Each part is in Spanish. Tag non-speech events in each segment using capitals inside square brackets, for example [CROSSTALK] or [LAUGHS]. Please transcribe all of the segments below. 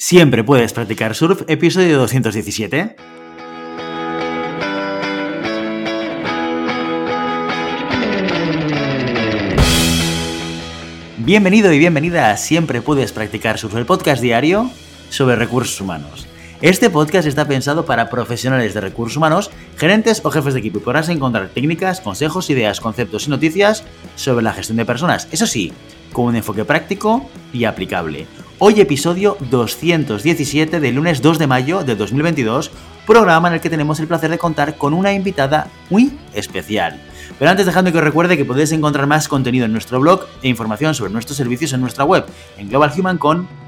Siempre puedes practicar surf, episodio 217. Bienvenido y bienvenida a Siempre puedes practicar surf, el podcast diario sobre recursos humanos. Este podcast está pensado para profesionales de recursos humanos, gerentes o jefes de equipo y podrás encontrar técnicas, consejos, ideas, conceptos y noticias sobre la gestión de personas. Eso sí, con un enfoque práctico y aplicable. Hoy episodio 217 del lunes 2 de mayo de 2022, programa en el que tenemos el placer de contar con una invitada muy especial. Pero antes dejadme que os recuerde que podéis encontrar más contenido en nuestro blog e información sobre nuestros servicios en nuestra web, en globalhumancon.com.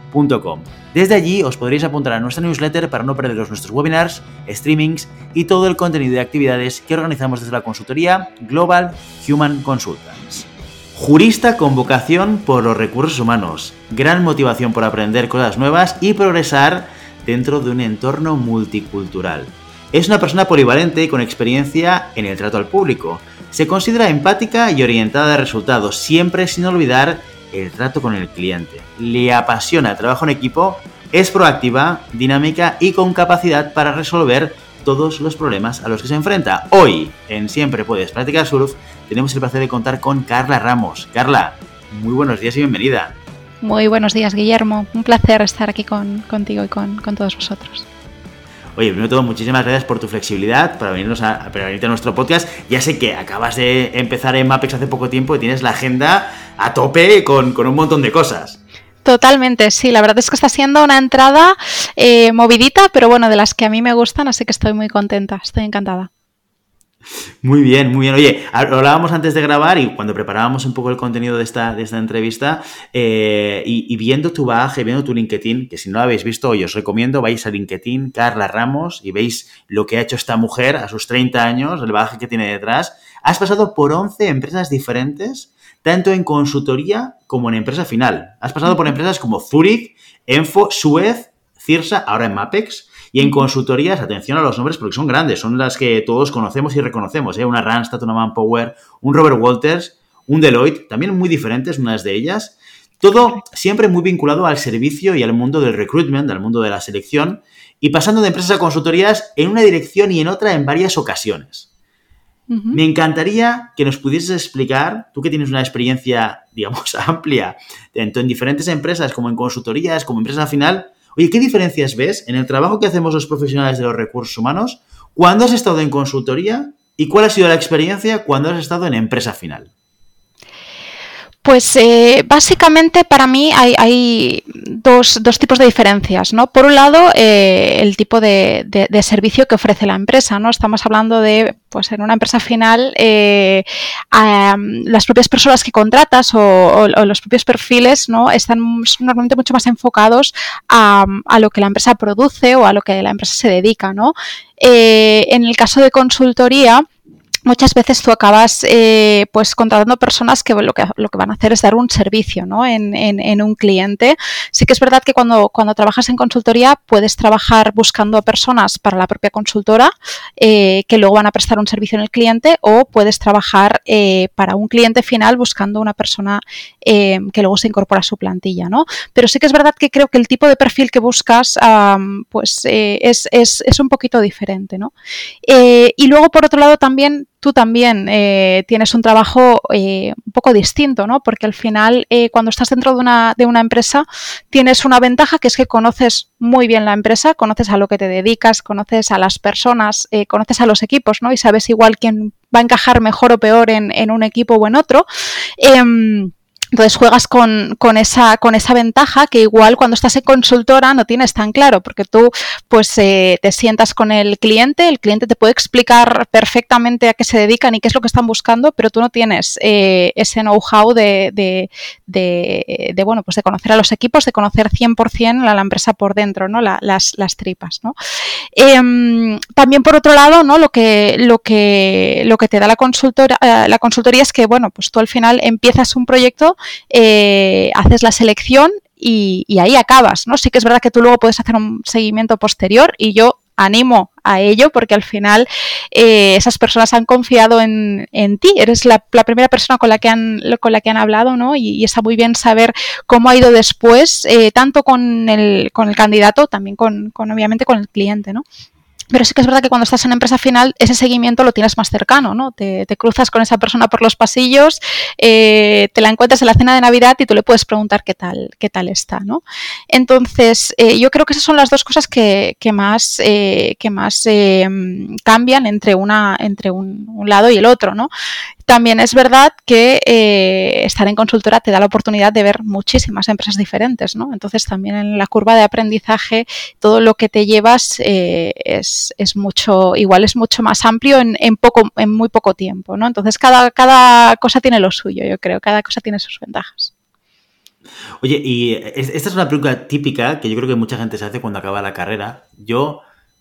Desde allí os podréis apuntar a nuestra newsletter para no perderos nuestros webinars, streamings y todo el contenido de actividades que organizamos desde la consultoría Global Human Consultants. Jurista con vocación por los recursos humanos, gran motivación por aprender cosas nuevas y progresar dentro de un entorno multicultural. Es una persona polivalente y con experiencia en el trato al público. Se considera empática y orientada a resultados, siempre sin olvidar el trato con el cliente. Le apasiona el trabajo en equipo, es proactiva, dinámica y con capacidad para resolver todos los problemas a los que se enfrenta. Hoy, en Siempre Puedes Practicar Surf, tenemos el placer de contar con Carla Ramos. Carla, muy buenos días y bienvenida. Muy buenos días, Guillermo. Un placer estar aquí contigo y con, todos vosotros. Oye, primero todo, muchísimas gracias por tu flexibilidad para venirnos a, a, venirte a nuestro podcast. Ya sé que acabas de empezar en Mapex hace poco tiempo y tienes la agenda a tope con, con un montón de cosas. Totalmente, sí, la verdad es que está siendo una entrada eh, movidita, pero bueno, de las que a mí me gustan, así que estoy muy contenta, estoy encantada. Muy bien, muy bien. Oye, hablábamos antes de grabar y cuando preparábamos un poco el contenido de esta, de esta entrevista eh, y, viendo tu bagaje, viendo tu LinkedIn, que si no lo habéis visto, hoy os recomiendo, vais a LinkedIn, Carla Ramos, y veis lo que ha hecho esta mujer a sus 30 años, el bagaje que tiene detrás. Has pasado por 11 empresas diferentes tanto en consultoría como en empresa final. Has pasado por empresas como Zurich, Enfo, Suez, Cirsa, ahora en Mapex. Y en consultorías, atención a los nombres porque son grandes, son las que todos conocemos y reconocemos. ¿eh? Una Randstad, una Manpower, un Robert Walters, un Deloitte, también muy diferentes, unas de ellas. Todo siempre muy vinculado al servicio y al mundo del recruitment, al mundo de la selección, y pasando de empresas a consultorías en una dirección y en otra en varias ocasiones. Me encantaría que nos pudieses explicar, tú que tienes una experiencia, [LAUGHS] digamos, amplia, tanto en diferentes empresas como en consultorías, como empresa final, oye, ¿qué diferencias ves en el trabajo que hacemos los profesionales de los recursos humanos cuando has estado en consultoría y cuál ha sido la experiencia cuando has estado en empresa final? Pues eh, básicamente para mí hay, dos, tipos de diferencias, ¿no? Por un lado, eh, el tipo de, servicio que ofrece la empresa, ¿no? Estamos hablando de, pues en una empresa final, eh, las propias personas que contratas o, los propios perfiles, ¿no? Están normalmente mucho más enfocados a, a, lo que la empresa produce o a lo que la empresa se dedica, ¿no? en el caso de consultoría, muchas veces tú acabas eh, pues contratando personas que lo, que lo que van a hacer es dar un servicio ¿no? en, en, un cliente. Sí que es verdad que cuando, cuando trabajas en consultoría puedes trabajar buscando personas para la propia consultora eh, que luego van a prestar un servicio en el cliente o puedes trabajar eh, para un cliente final buscando una persona que luego se incorpora a su plantilla. ¿no? Pero sí que es verdad que creo que el tipo de perfil que buscas pues es, es, es, un poquito diferente. ¿no? y luego por otro lado también tú también eh, tienes un trabajo eh, un poco distinto, ¿no? Porque al final, eh, cuando estás dentro de una, de una, empresa, tienes una ventaja que es que conoces muy bien la empresa, conoces a lo que te dedicas, conoces a las personas, conoces a los equipos, ¿no? Y sabes igual quién va a encajar mejor o peor en, en un equipo o en otro. Entonces juegas con, con, esa, con esa ventaja que igual cuando estás en consultora no tienes tan claro, porque tú pues eh, te sientas con el cliente, el cliente te puede explicar perfectamente a qué se dedican y qué es lo que están buscando, pero tú no tienes eh, ese know-how de, de, de, bueno, pues de conocer a los equipos, de conocer 100% a la empresa por dentro, ¿no? las, las tripas, ¿no? Em, también por otro lado, ¿no? Lo que, lo que, lo que te da la consultora, eh, la consultoría es que, bueno, pues tú al final empiezas un proyecto eh, haces la selección y, ahí acabas, ¿no? Sí que es verdad que tú luego puedes hacer un seguimiento posterior y yo animo a ello porque al final eh, esas personas han confiado en, ti, eres la, primera persona con la que han, con la que han hablado ¿no? y, está muy bien saber cómo ha ido después, eh, tanto con el, con el candidato, también con, con, obviamente con el cliente. ¿no? Pero sí que es verdad que cuando estás en empresa final, ese seguimiento lo tienes más cercano, ¿no? Te, cruzas con esa persona por los pasillos, eh, te la encuentras en la cena de Navidad y tú le puedes preguntar qué tal, qué tal está, ¿no? Entonces, eh, yo creo que esas son las dos cosas que, más, que más eh, cambian entre, una, entre un, un, lado y el otro, ¿no? También es verdad que eh, estar en consultora te da la oportunidad de ver muchísimas empresas diferentes, ¿no? Entonces también en la curva de aprendizaje todo lo que te llevas eh, es, mucho, igual es mucho más amplio en, poco, en muy poco tiempo, ¿no? Entonces cada, cada cosa tiene lo suyo, yo creo, cada cosa tiene sus ventajas. Oye, y esta es una pregunta típica que yo creo que mucha gente se hace cuando acaba la carrera. Yo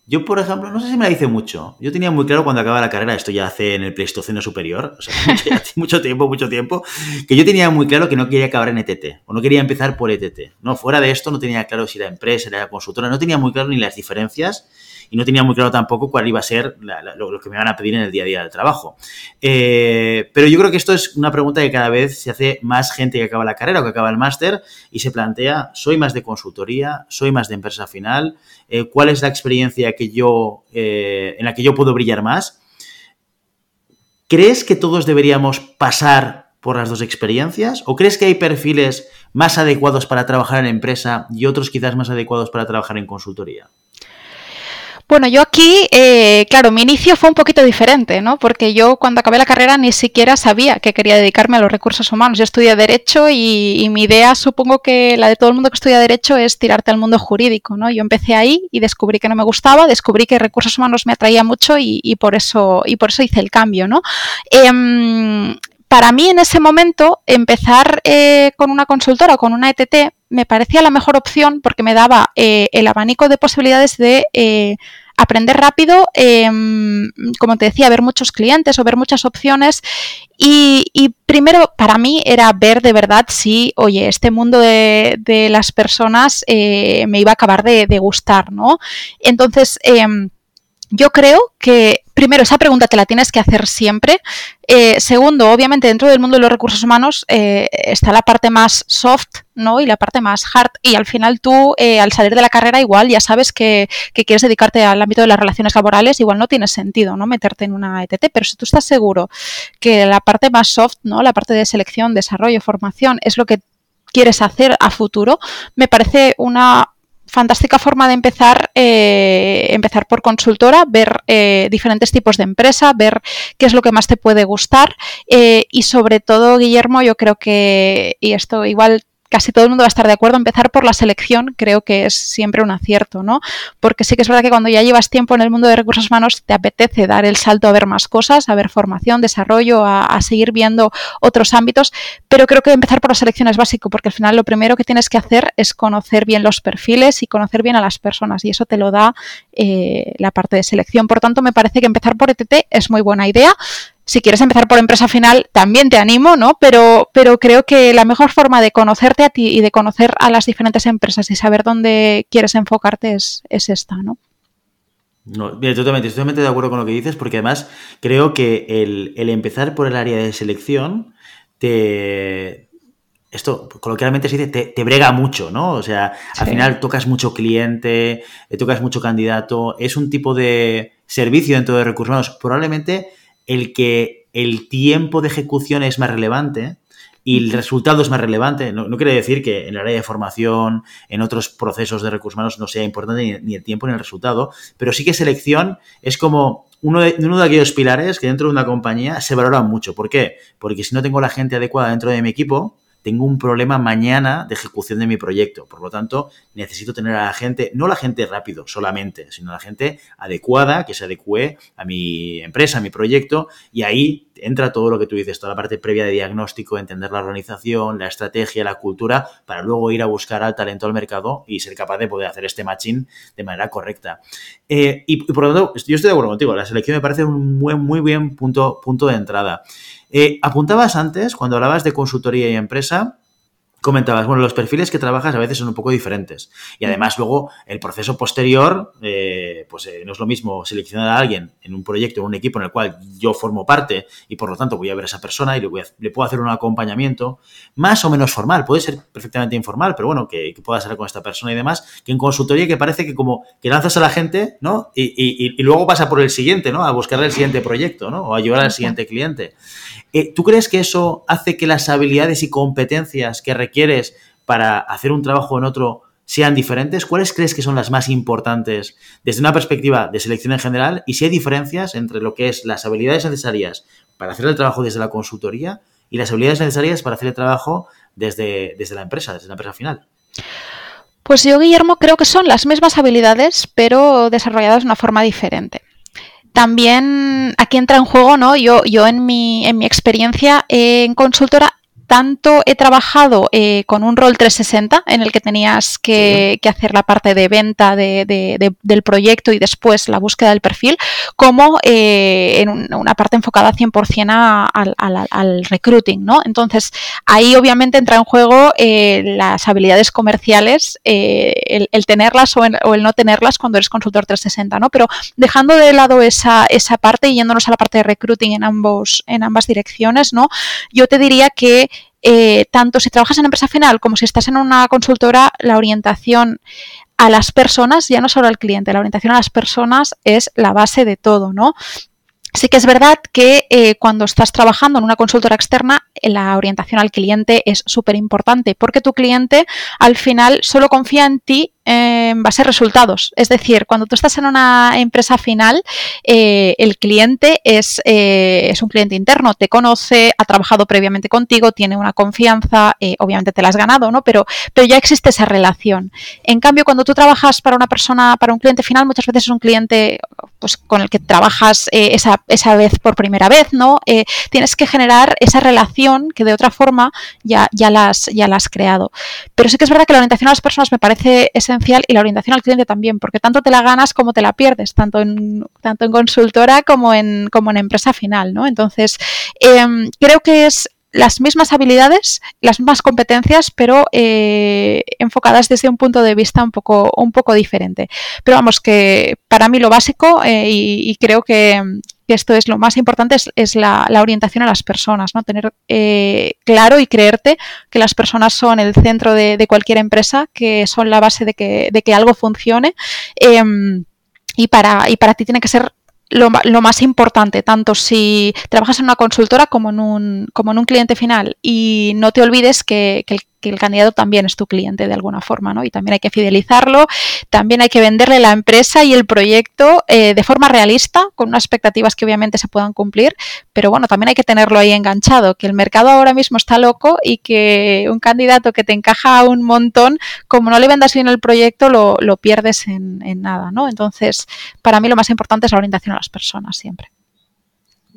yo, por ejemplo, no sé si me la hice mucho. Yo tenía muy claro cuando acababa la carrera, esto ya hace en el Pleistoceno superior, o sea, [LAUGHS] mucho, tiempo, mucho tiempo, que yo tenía muy claro que no quería acabar en ETT, o no quería empezar por ETT. No, fuera de esto no tenía claro si era empresa, era consultora, no tenía muy claro ni las diferencias y no tenía muy claro tampoco cuál iba a ser lo, que me van a pedir en el día a día del trabajo. Eh, pero yo creo que esto es una pregunta que cada vez se hace más gente que acaba la carrera o que acaba el máster y se plantea, ¿soy más de consultoría? ¿Soy más de empresa final? Eh, ¿Cuál es la experiencia que yo, eh, en la que yo puedo brillar más? ¿Crees que todos deberíamos pasar por las dos experiencias? ¿O crees que hay perfiles más adecuados para trabajar en empresa y otros quizás más adecuados para trabajar en consultoría? Bueno, yo aquí, eh, claro, mi inicio fue un poquito diferente, ¿no? Porque yo cuando acabé la carrera ni siquiera sabía que quería dedicarme a los recursos humanos. Yo estudié Derecho y, mi idea, supongo que la de todo el mundo que estudia Derecho, es tirarte al mundo jurídico, ¿no? Yo empecé ahí y descubrí que no me gustaba, descubrí que recursos humanos me atraía mucho y, por, eso, y por eso hice el cambio, ¿no? Em, para mí en ese momento empezar eh, con una consultora o con una ETT me parecía la mejor opción porque me daba eh, el abanico de posibilidades de eh, aprender rápido, em, como te decía, ver muchos clientes o ver muchas opciones. Y, primero, para mí era ver de verdad si, oye, este mundo de, las personas me iba a acabar de, de gustar, ¿no? Entonces, em, yo creo que, primero, esa pregunta te la tienes que hacer siempre. Eh, segundo, obviamente, dentro del mundo de los recursos humanos eh, está la parte más soft, ¿no? Y la parte más hard. Y al final tú, eh, al salir de la carrera, igual ya sabes que, quieres dedicarte al ámbito de las relaciones laborales, igual no tiene sentido, ¿no? Meterte en una ETT. Pero si tú estás seguro que la parte más soft, ¿no? La parte de selección, desarrollo, formación, es lo que quieres hacer a futuro, me parece una fantástica forma de empezar, eh, empezar por consultora, ver eh, diferentes tipos de empresa, ver qué es lo que más te puede gustar. Eh, y sobre todo, Guillermo, yo creo que, y esto igual casi todo el mundo va a estar de acuerdo. Empezar por la selección creo que es siempre un acierto, ¿no? Porque sí que es verdad que cuando ya llevas tiempo en el mundo de recursos humanos te apetece dar el salto a ver más cosas, a ver formación, desarrollo, a, seguir viendo otros ámbitos, pero creo que empezar por la selección es básico porque al final lo primero que tienes que hacer es conocer bien los perfiles y conocer bien a las personas y eso te lo da eh, la parte de selección. Por tanto, me parece que empezar por ETT es muy buena idea. Si quieres empezar por empresa final, también te animo, ¿no? Pero, pero creo que la mejor forma de conocerte a ti y de conocer a las diferentes empresas y saber dónde quieres enfocarte es, esta, ¿no? No, totalmente, totalmente de acuerdo con lo que dices, porque además creo que el, empezar por el área de selección te, esto coloquialmente se dice, te, brega mucho, ¿no? O sea, al final tocas mucho cliente, eh, tocas mucho candidato, es un tipo de servicio dentro de recursos humanos probablemente el que el tiempo de ejecución es más relevante y el resultado es más relevante. No, quiere decir que en el área de formación, en otros procesos de recursos humanos no sea importante ni, el tiempo ni el resultado, pero sí que selección es como uno de, uno de aquellos pilares que dentro de una compañía se valoran mucho. ¿Por qué? Porque si no tengo la gente adecuada dentro de mi equipo, tengo un problema mañana de ejecución de mi proyecto. Por lo tanto, necesito tener a la gente, no la gente rápido solamente, sino la gente adecuada, que se adecue a mi empresa, a mi proyecto, y ahí entra todo lo que tú dices, toda la parte previa de diagnóstico, entender la organización, la estrategia, la cultura, para luego ir a buscar al talento al mercado y ser capaz de poder hacer este matching de manera correcta. Eh, y, por lo tanto, yo estoy de acuerdo contigo, la selección me parece un muy, muy bien punto, punto de entrada. Eh, apuntabas antes, cuando hablabas de consultoría y empresa, comentabas, bueno, los perfiles que trabajas a veces son un poco diferentes. Y además luego el proceso posterior, eh, pues eh, no es lo mismo seleccionar a alguien en un proyecto, en un equipo en el cual yo formo parte y por lo tanto voy a ver a esa persona y le, voy a, le puedo hacer un acompañamiento más o menos formal. Puede ser perfectamente informal, pero bueno, que, que pueda ser con esta persona y demás, que en consultoría que parece que como que lanzas a la gente, ¿no? Y, y, y luego pasa por el siguiente, ¿no? A buscar el siguiente proyecto, ¿no? O a llevar al siguiente cliente. Eh, ¿Tú crees que eso hace que las habilidades y competencias que requieres para hacer un trabajo en otro sean diferentes? ¿Cuáles crees que son las más importantes desde una perspectiva de selección en general? Y si hay diferencias entre lo que es las habilidades necesarias para hacer el trabajo desde la consultoría y las habilidades necesarias para hacer el trabajo desde, desde la empresa, desde la empresa final. Pues yo, Guillermo, creo que son las mismas habilidades, pero desarrolladas de una forma diferente también aquí entra en juego, ¿no? Yo, yo en mi, en mi experiencia en consultora tanto he trabajado eh, con un rol 360 en el que tenías que, que hacer la parte de venta de, de, del proyecto y después la búsqueda del perfil, como eh, en un, una parte enfocada 100% a, al, al, al, recruiting, ¿no? Entonces, ahí obviamente entra en juego eh, las habilidades comerciales, el, el, tenerlas o, o, el no tenerlas cuando eres consultor 360, ¿no? Pero dejando de lado esa, esa parte y yéndonos a la parte de recruiting en, ambos, en ambas direcciones, ¿no? Yo te diría que eh, tanto si trabajas en empresa final como si estás en una consultora, la orientación a las personas, ya no solo al cliente, la orientación a las personas es la base de todo, ¿no? Sí que es verdad que eh, cuando estás trabajando en una consultora externa, la orientación al cliente es súper importante porque tu cliente al final solo confía en ti en base a resultados. Es decir, cuando tú estás en una empresa final, eh, el cliente es, eh, es, un cliente interno, te conoce, ha trabajado previamente contigo, tiene una confianza, eh, obviamente te la has ganado, ¿no? Pero, pero ya existe esa relación. En cambio, cuando tú trabajas para una persona, para un cliente final, muchas veces es un cliente pues, con el que trabajas eh, esa, esa, vez por primera vez, ¿no? Eh, tienes que generar esa relación que de otra forma ya, ya, las, ya la has creado. Pero sí que es verdad que la orientación a las personas me parece esencial y la orientación al cliente también, porque tanto te la ganas como te la pierdes, tanto en, tanto en consultora como en, como en empresa final, ¿no? Entonces, eh, creo que es las mismas habilidades, las mismas competencias, pero eh, enfocadas desde un punto de vista un poco, un poco diferente. Pero vamos, que para mí lo básico, eh, y, y, creo que, esto es lo más importante, es, es la, la, orientación a las personas, ¿no? Tener eh, claro y creerte que las personas son el centro de, de, cualquier empresa, que son la base de que, de que algo funcione. Em, y para, y para ti tiene que ser lo, lo, más importante, tanto si trabajas en una consultora como en un, como en un cliente final. Y no te olvides que, que el que el candidato también es tu cliente de alguna forma, ¿no? Y también hay que fidelizarlo, también hay que venderle la empresa y el proyecto eh, de forma realista, con unas expectativas que obviamente se puedan cumplir, pero bueno, también hay que tenerlo ahí enganchado, que el mercado ahora mismo está loco y que un candidato que te encaja un montón, como no le vendas bien el proyecto, lo, lo pierdes en, en nada, ¿no? Entonces, para mí lo más importante es la orientación a las personas siempre.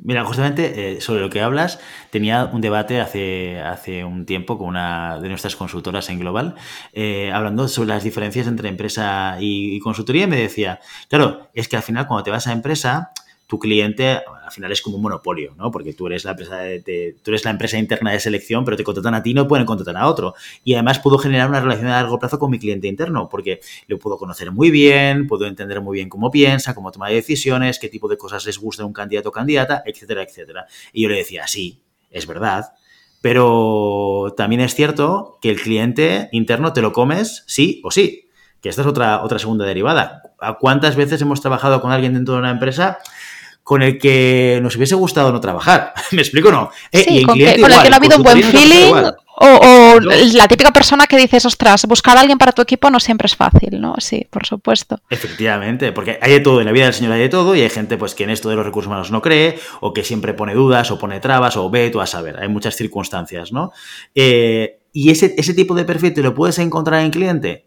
Mira, justamente eh, sobre lo que hablas, tenía un debate hace, hace un tiempo con una de nuestras consultoras en Global, eh, hablando sobre las diferencias entre empresa y, y, consultoría, y me decía, claro, es que al final cuando te vas a empresa, tu cliente al final es como un monopolio, ¿no? Porque tú eres la empresa de, tú eres la empresa interna de selección, pero te contratan a ti, no pueden contratar a otro. Y además puedo generar una relación a largo plazo con mi cliente interno, porque lo puedo conocer muy bien, puedo entender muy bien cómo piensa, cómo toma decisiones, qué tipo de cosas les gusta a un candidato o candidata, etcétera, etcétera. Y yo le decía, sí, es verdad, pero también es cierto que el cliente interno te lo comes sí o sí, que esta es otra, otra segunda derivada. ¿A cuántas veces hemos trabajado con alguien dentro de una empresa con el que nos hubiese gustado no trabajar. [LAUGHS] ¿Me explico no? Eh, sí, con, que, con, el que no ha habido un buen feeling o, o la típica persona que dices, ostras, buscar a alguien para tu equipo no siempre es fácil, ¿no? Sí, por supuesto. Efectivamente, porque hay de todo, en la vida del Señor hay de todo y hay gente pues que en esto de los recursos humanos no cree o que siempre pone dudas o pone trabas o ve tú a saber, hay muchas circunstancias, ¿no? Eh, y ese, ese tipo de perfil te lo puedes encontrar en cliente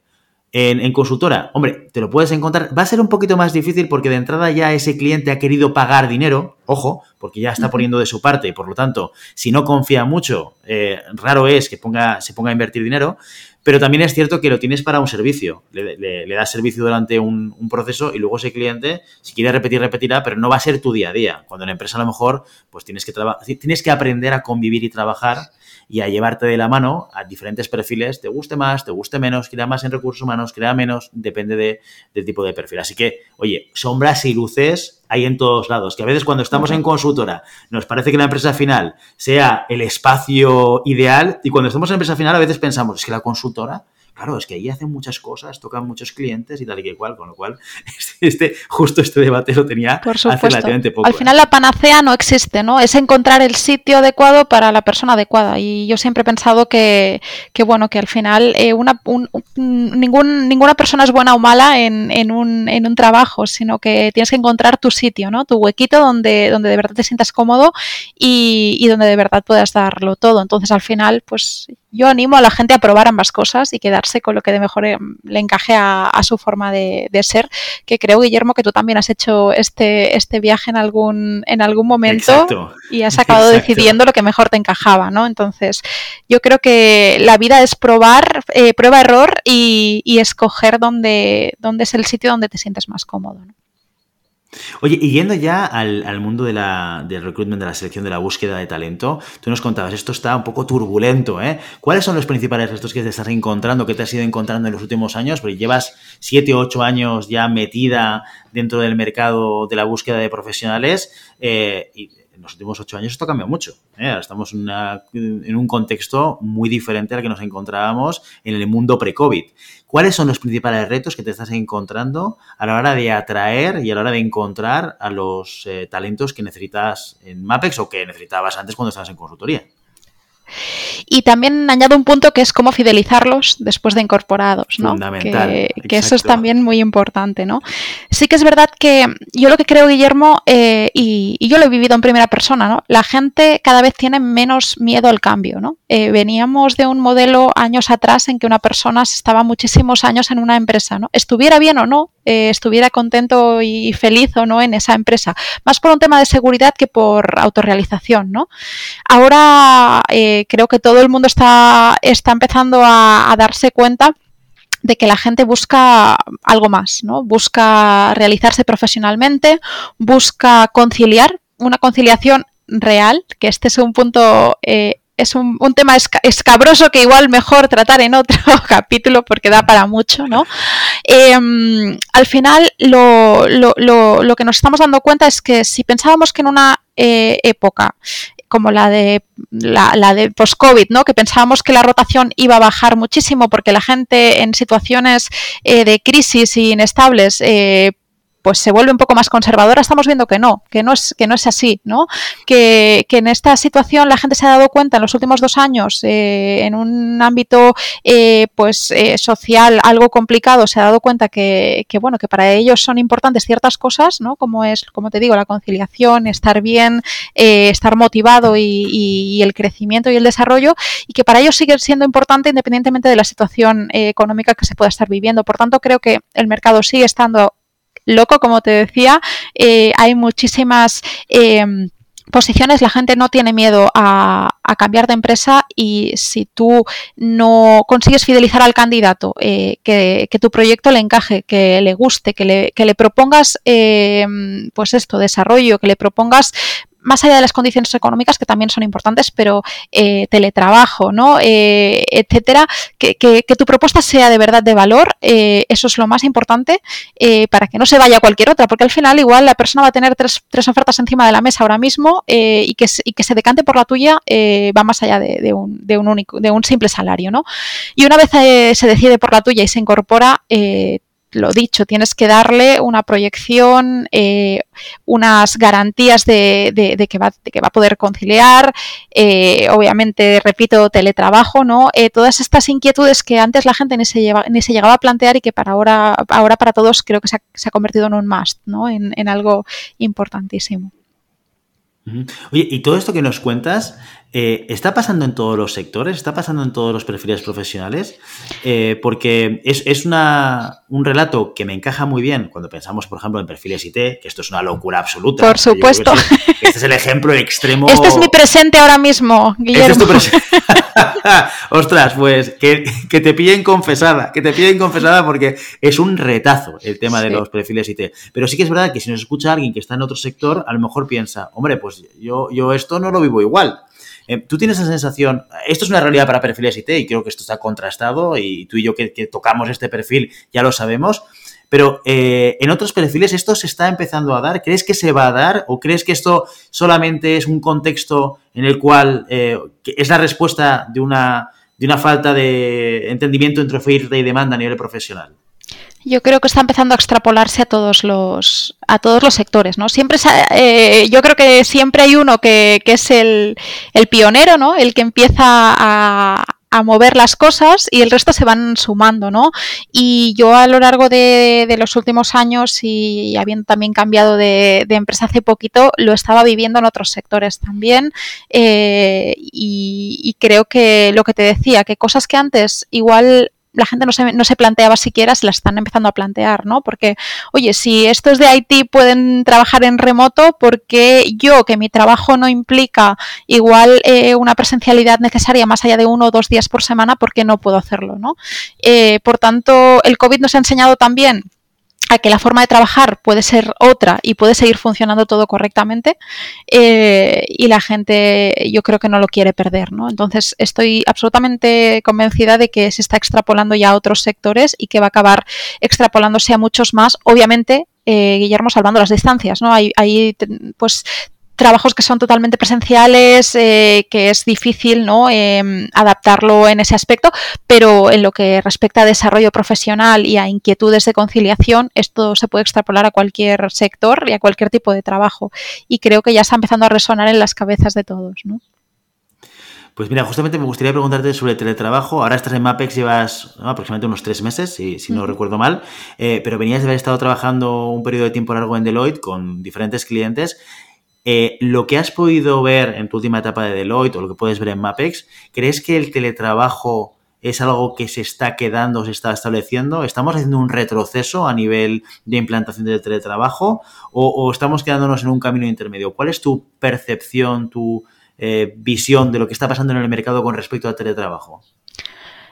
en, en, consultora, hombre, te lo puedes encontrar. Va a ser un poquito más difícil porque de entrada ya ese cliente ha querido pagar dinero, ojo, porque ya está poniendo de su parte y por lo tanto, si no confía mucho, eh, raro es que ponga, se ponga a invertir dinero. pero también es cierto que lo tienes para un servicio. Le, das servicio durante un, un, proceso y luego ese cliente, si quiere repetir, repetirá, pero no va a ser tu día a día. Cuando en la empresa a lo mejor, pues tienes que, tienes que aprender a convivir y trabajar y a llevarte de la mano a diferentes perfiles, te guste más, te guste menos, crea más en recursos humanos, crea menos, depende de, del tipo de perfil. Así que, oye, sombras y luces hay en todos lados, que a veces cuando estamos en consultora nos parece que la empresa final sea el espacio ideal y cuando estamos en empresa final a veces pensamos, es que la consultora claro, es que ahí hacen muchas cosas, tocan muchos clientes y tal y que cual, con lo cual [LAUGHS] este, justo este debate lo tenía hace relativamente poco. Al ¿eh? final la panacea no existe, ¿no? Es encontrar el sitio adecuado para la persona adecuada y yo siempre he pensado que, que bueno, que al final eh, una, ningún, ninguna persona es buena o mala en, en, un, en un trabajo, sino que tienes que encontrar tu sitio, ¿no? Tu huequito donde, donde de verdad te sientas cómodo y, y donde de verdad puedas darlo todo. Entonces al final, pues yo animo a la gente a probar ambas cosas y quedarse con lo que de mejor eh, le encaje a, su forma de, ser, que creo, Guillermo, que tú también has hecho este, este viaje en algún, en algún momento y has acabado [LAUGHS] decidiendo lo que mejor te encajaba, ¿no? Entonces, yo creo que la vida es probar, eh, prueba-error y, y, escoger dónde, dónde es el sitio donde te sientes más cómodo, ¿no? Oye, y yendo ya al, mundo de la, del recruitment, de la selección, de la búsqueda de talento, tú nos contabas, esto está un poco turbulento, ¿eh? ¿Cuáles son los principales retos que te estás encontrando, que te has ido encontrando en los últimos años? Porque llevas siete o ocho años ya metida dentro del mercado de la búsqueda de profesionales eh, en los últimos ocho años esto cambiado mucho. ¿eh? Estamos en, un contexto muy diferente al que nos encontrábamos en el mundo pre-COVID. ¿Cuáles son los principales retos que te estás encontrando a la hora de atraer y a la hora de encontrar a los eh, talentos que necesitas en MAPEX o que necesitabas antes cuando estabas en consultoría? Y también añado un punto que es cómo fidelizarlos después de incorporados, ¿no? Que, eso es también muy importante, ¿no? Sí que es verdad que yo lo que creo, Guillermo, eh, y, yo lo he vivido en primera persona, ¿no? La gente cada vez tiene menos miedo al cambio, ¿no? Eh, veníamos de un modelo años atrás en que una persona estaba muchísimos años en una empresa, ¿no? Estuviera bien o no, eh, estuviera contento y feliz o no en esa empresa, más por un tema de seguridad que por autorrealización, ¿no? Ahora creo que todo el mundo está, está empezando a, darse cuenta de que la gente busca algo más, ¿no? Busca realizarse profesionalmente, busca conciliar, una conciliación real, que este es un punto eh, es un, tema escabroso que igual mejor tratar en otro [LAUGHS] capítulo porque da para mucho, ¿no? Em, al final, lo, lo, lo, que nos estamos dando cuenta es que si pensábamos que en una eh, época como la de la, de post-COVID, ¿no? Que pensábamos que la rotación iba a bajar muchísimo porque la gente en situaciones eh, de crisis inestables eh, pues se vuelve un poco más conservadora, estamos viendo que no, que no es, que no es así, ¿no? Que, en esta situación la gente se ha dado cuenta en los últimos dos años, eh, en un ámbito eh, pues eh, social algo complicado, se ha dado cuenta que, bueno, que para ellos son importantes ciertas cosas, ¿no? Como es, como te digo, la conciliación, estar bien, estar motivado y, el crecimiento y el desarrollo, y que para ellos sigue siendo importante independientemente de la situación económica que se pueda estar viviendo. Por tanto, creo que el mercado sigue estando loco, como te decía. Eh, hay muchísimas em, posiciones, la gente no tiene miedo a, cambiar de empresa y si tú no consigues fidelizar al candidato, eh, que, tu proyecto le encaje, que le guste, que le, propongas, em, pues esto, desarrollo, que le propongas más allá de las condiciones económicas, que también son importantes, pero eh, teletrabajo, ¿no? Eh, etcétera, que, tu propuesta sea de verdad de valor, eh, eso es lo más importante para que no se vaya cualquier otra, porque al final igual la persona va a tener tres, tres ofertas encima de la mesa ahora mismo y que, y, que, se decante por la tuya va más allá de, un, de, un, único, de un simple salario, ¿no? Y una vez se decide por la tuya y se incorpora, lo dicho, tienes que darle una proyección, eh, unas garantías de, que va, que va a poder conciliar, eh, obviamente, repito, teletrabajo, ¿no? Eh, todas estas inquietudes que antes la gente ni se, lleva, ni se llegaba a plantear y que para ahora, ahora para todos creo que se ha, convertido en un must, ¿no? En, en algo importantísimo. Oye, y todo esto que nos cuentas, Eh, ¿Está pasando en todos los sectores? ¿Está pasando en todos los perfiles profesionales? Eh, porque es, una, un relato que me encaja muy bien cuando pensamos, por ejemplo, en perfiles IT, que esto es una locura absoluta. Por supuesto. Este es el ejemplo extremo. Este es mi presente ahora mismo, Guillermo. Este es tu presente. [LAUGHS] Ostras, pues que, te pillen confesada, que te pillen confesada porque es un retazo el tema de los perfiles IT. Pero sí que es verdad que si nos escucha alguien que está en otro sector, a lo mejor piensa, hombre, pues yo, yo esto no lo vivo igual. Eh, tú tienes esa sensación, esto es una realidad para perfiles IT y creo que esto está contrastado y tú y yo que, tocamos este perfil ya lo sabemos, pero eh, en otros perfiles esto se está empezando a dar. ¿Crees que se va a dar o crees que esto solamente es un contexto en el cual eh, es la respuesta de una, de una falta de entendimiento entre oferta y demanda a nivel profesional? Yo creo que está empezando a extrapolarse a todos los a todos los sectores, ¿no? Siempre eh, yo creo que siempre hay uno que, es el, pionero, ¿no? El que empieza a, mover las cosas y el resto se van sumando, ¿no? Y yo a lo largo de, los últimos años y habiendo también cambiado de, empresa hace poquito, lo estaba viviendo en otros sectores también eh, y, y, creo que lo que te decía, que cosas que antes igual la gente no se, no se planteaba siquiera, se las están empezando a plantear, ¿no? Porque, oye, si estos de IT pueden trabajar en remoto, ¿por qué yo, que mi trabajo no implica igual eh, una presencialidad necesaria más allá de uno o dos días por semana, ¿por qué no puedo hacerlo, ¿no? Eh, por tanto, el COVID nos ha enseñado también a que la forma de trabajar puede ser otra y puede seguir funcionando todo correctamente eh, y la gente yo creo que no lo quiere perder, ¿no? Entonces estoy absolutamente convencida de que se está extrapolando ya a otros sectores y que va a acabar extrapolándose a muchos más, obviamente eh, Guillermo salvando las distancias, ¿no? Hay, hay pues trabajos que son totalmente presenciales, eh, que es difícil ¿no? Em, adaptarlo en ese aspecto, pero en lo que respecta a desarrollo profesional y a inquietudes de conciliación, esto se puede extrapolar a cualquier sector y a cualquier tipo de trabajo. Y creo que ya está empezando a resonar en las cabezas de todos. ¿no? Pues mira, justamente me gustaría preguntarte sobre el teletrabajo. Ahora estás en MAPEX, llevas aproximadamente unos tres meses, si, no recuerdo mal, eh, pero venías de haber estado trabajando un periodo de tiempo largo en Deloitte con diferentes clientes. Eh, lo que has podido ver en tu última etapa de Deloitte o lo que puedes ver en Mapex, ¿crees que el teletrabajo es algo que se está quedando, se está estableciendo? ¿Estamos haciendo un retroceso a nivel de implantación del teletrabajo o, estamos quedándonos en un camino intermedio? ¿Cuál es tu percepción, tu eh, visión de lo que está pasando en el mercado con respecto al teletrabajo?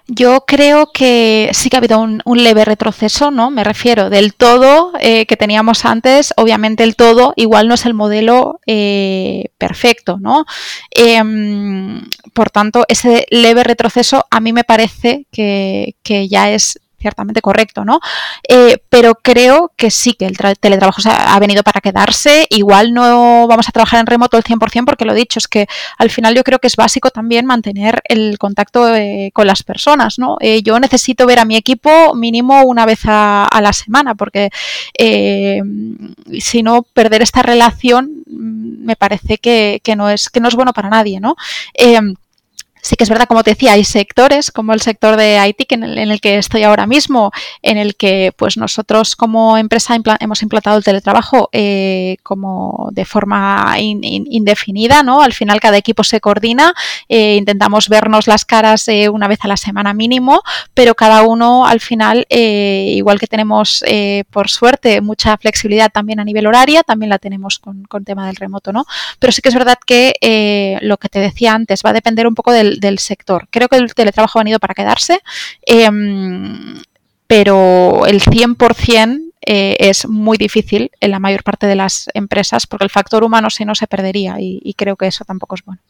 Yo creo que sí que ha habido un, leve retroceso, ¿no? Me refiero del todo eh, que teníamos antes. Obviamente el todo igual no es el modelo eh, perfecto, ¿no? Em, por tanto, ese leve retroceso a mí me parece que, que ya es ciertamente correcto, ¿no? Eh, pero creo que sí, que el teletrabajo ha, venido para quedarse. Igual no vamos a trabajar en remoto el 100% porque lo dicho, es que al final yo creo que es básico también mantener el contacto eh, con las personas, ¿no? Eh, yo necesito ver a mi equipo mínimo una vez a, la semana porque si no, perder esta relación mm, me parece que, no es, que no es bueno para nadie, ¿no? Sí que es verdad, como te decía, hay sectores como el sector de IT en el, que estoy ahora mismo, en el que pues nosotros como empresa hemos implantado el teletrabajo eh, como de forma indefinida, ¿no? Al final cada equipo se coordina, eh, intentamos vernos las caras eh, una vez a la semana mínimo, pero cada uno al final, igual que tenemos por suerte mucha flexibilidad también a nivel horaria, también la tenemos con, con tema del remoto, ¿no? Pero sí que es verdad que lo que te decía antes va a depender un poco del del, sector. Creo que el teletrabajo ha venido para quedarse, em, pero el 100% eh, es muy difícil en la mayor parte de las empresas porque el factor humano si no se perdería y, creo que eso tampoco es bueno.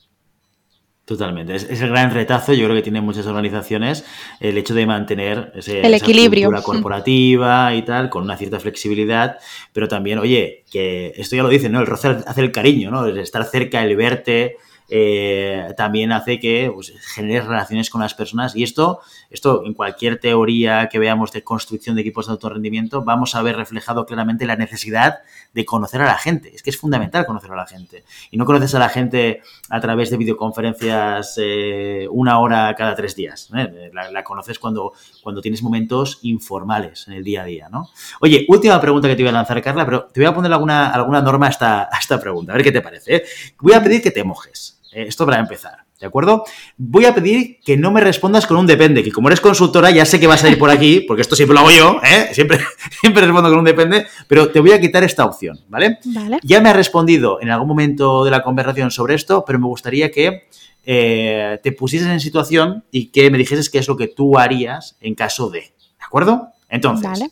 Totalmente. Es, el gran retazo, yo creo que tienen muchas organizaciones, el hecho de mantener ese, el equilibrio esa corporativa y tal, con una cierta flexibilidad, pero también, oye, que esto ya lo dicen, ¿no? El roce hace el cariño, ¿no? El estar cerca, el verte, eh, también hace que pues, genere relaciones con las personas. Y esto, esto, en cualquier teoría que veamos de construcción de equipos de alto rendimiento, vamos a ver reflejado claramente la necesidad de conocer a la gente. Es que es fundamental conocer a la gente. Y no conoces a la gente a través de videoconferencias eh, una hora cada tres días. ¿eh? La, conoces cuando, cuando tienes momentos informales en el día a día. ¿no? Oye, última pregunta que te voy a lanzar, Carla, pero te voy a poner alguna, alguna norma esta, a esta pregunta, a ver qué te parece. Voy a pedir que te mojes. Eh, esto para empezar. ¿De acuerdo? Voy a pedir que no me respondas con un depende, que como eres consultora, ya sé que vas a ir por aquí, porque esto siempre lo hago yo, ¿eh? Siempre, [LAUGHS] siempre respondo con un depende, pero te voy a quitar esta opción, ¿vale? Vale. Ya me has respondido en algún momento de la conversación sobre esto, pero me gustaría que eh, te pusieses en situación y que me dijeses qué es lo que tú harías en caso de. ¿De acuerdo? Entonces, Vale.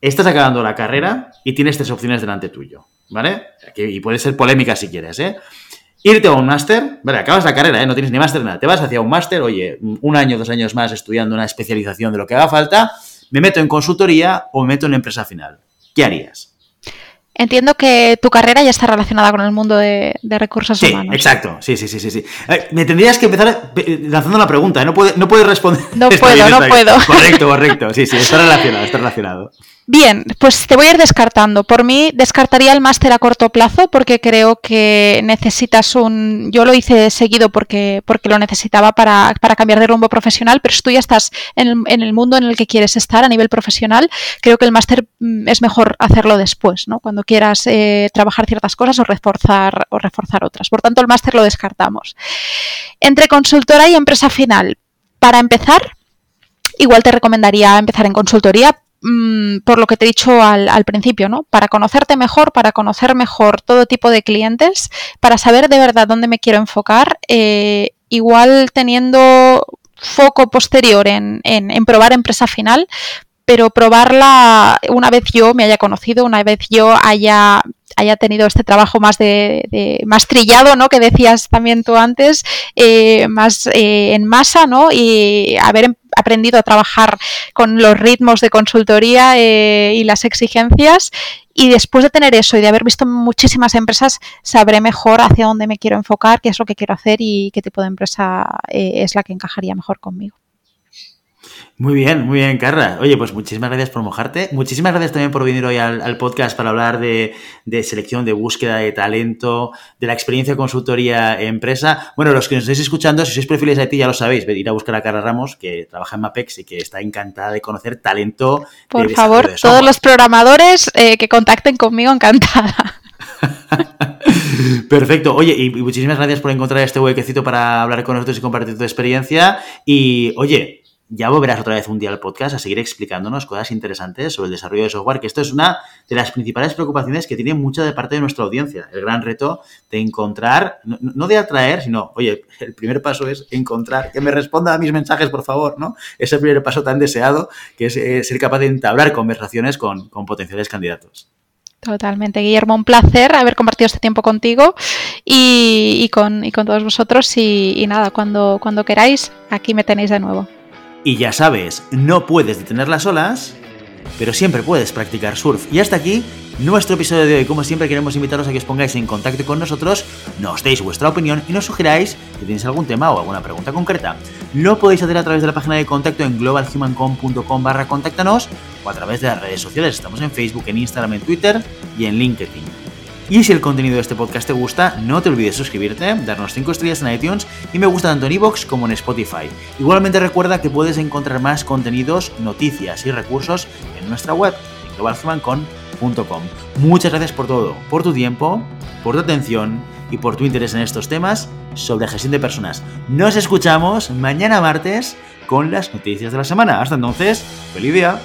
estás acabando la carrera y tienes tres opciones delante tuyo, ¿vale? Y puede ser polémica si quieres, ¿eh? Irte a un máster, vale, acabas la carrera, ¿eh? no tienes ni máster nada, te vas hacia un máster, oye, un año, dos años más estudiando una especialización de lo que haga falta, me meto en consultoría o me meto en empresa final. ¿Qué harías? Entiendo que tu carrera ya está relacionada con el mundo de, de recursos Sí, humanos. exacto. Sí, sí, sí, sí. sí. Eh, me tendrías que empezar eh, lanzando la pregunta. ¿eh? No, puede- no puedes responder. No Está puedo, bien, no bien. puedo. Correcto, correcto. Sí, sí, está relacionado, está relacionado. Bien, pues te voy a ir descartando. Por mí descartaría el máster a corto plazo porque creo que necesitas un... Yo lo hice seguido porque, porque lo necesitaba para, para cambiar de rumbo profesional, pero si tú ya estás en el, en el mundo en el que quieres estar a nivel profesional, creo que el máster mm, es mejor hacerlo después, ¿no? Cuando quieras eh, trabajar ciertas cosas o reforzar, o reforzar otras. Por tanto, el máster lo descartamos. Entre consultora y empresa final, para empezar, igual te recomendaría empezar en consultoría mm, por lo que te he dicho al, principio, ¿no? Para conocerte mejor, para conocer mejor todo tipo de clientes, para saber de verdad dónde me quiero enfocar, eh, igual teniendo foco posterior en- en probar empresa final, pero probarla una vez yo me haya conocido, una vez yo haya haya tenido este trabajo más de, más trillado, ¿no? Que decías también tú antes, eh, más eh, en masa, ¿no? Y haber em- aprendido a trabajar con los ritmos de consultoría eh, y las exigencias. Y después de tener eso y de haber visto muchísimas empresas, sabré mejor hacia dónde me quiero enfocar, qué es lo que quiero hacer y qué tipo de empresa eh, es la que encajaría mejor conmigo. Muy bien, muy bien, Carla. Oye, pues muchísimas gracias por mojarte. Muchísimas gracias también por venir hoy al, al podcast para hablar de, de selección, de búsqueda de talento, de la experiencia consultoría empresa. Bueno, los que nos estáis escuchando, si sois perfiles de ti, ya lo sabéis, ir a buscar a Carla Ramos, que trabaja en Mapex y que está encantada de conocer talento. Por favor, de todos los programadores eh, que contacten conmigo, encantada. [LAUGHS] Perfecto. Oye, y muchísimas gracias por encontrar este huequecito para hablar con nosotros y compartir tu experiencia. Y oye, ya volverás otra vez un día al podcast a seguir explicándonos cosas interesantes sobre el desarrollo de software, que esto es una de las principales preocupaciones que tiene mucha de parte de nuestra audiencia. El gran reto de encontrar, no, de atraer, sino, oye, el primer paso es encontrar, que me responda a mis mensajes, por favor, ¿no? Es el primer paso tan deseado, que es eh, ser capaz de entablar conversaciones con, potenciales candidatos. Totalmente, Guillermo, un placer haber compartido este tiempo contigo y, y con, y con todos vosotros. Y, y nada, cuando, cuando queráis, aquí me tenéis de nuevo. Y ya sabes, no puedes detener las olas, pero siempre puedes practicar surf. Y hasta aquí nuestro episodio de hoy. Como siempre, queremos invitaros a que os pongáis en contacto con nosotros, nos deis vuestra opinión y nos sugeráis si tenéis algún tema o alguna pregunta concreta. Lo podéis hacer a través de la página de contacto en globalhumancom.com barra contáctanos o a través de las redes sociales. Estamos en Facebook, en Instagram, en Twitter y en LinkedIn. Y si el contenido de este podcast te gusta, no te olvides suscribirte, darnos 5 estrellas en iTunes y me gusta tanto en iVoox como en Spotify. Igualmente recuerda que puedes encontrar más contenidos, noticias y recursos en nuestra web, en. Muchas gracias por todo, por tu tiempo, por tu atención y por tu interés en estos temas sobre gestión de personas. Nos escuchamos mañana martes con las noticias de la semana. Hasta entonces, feliz día.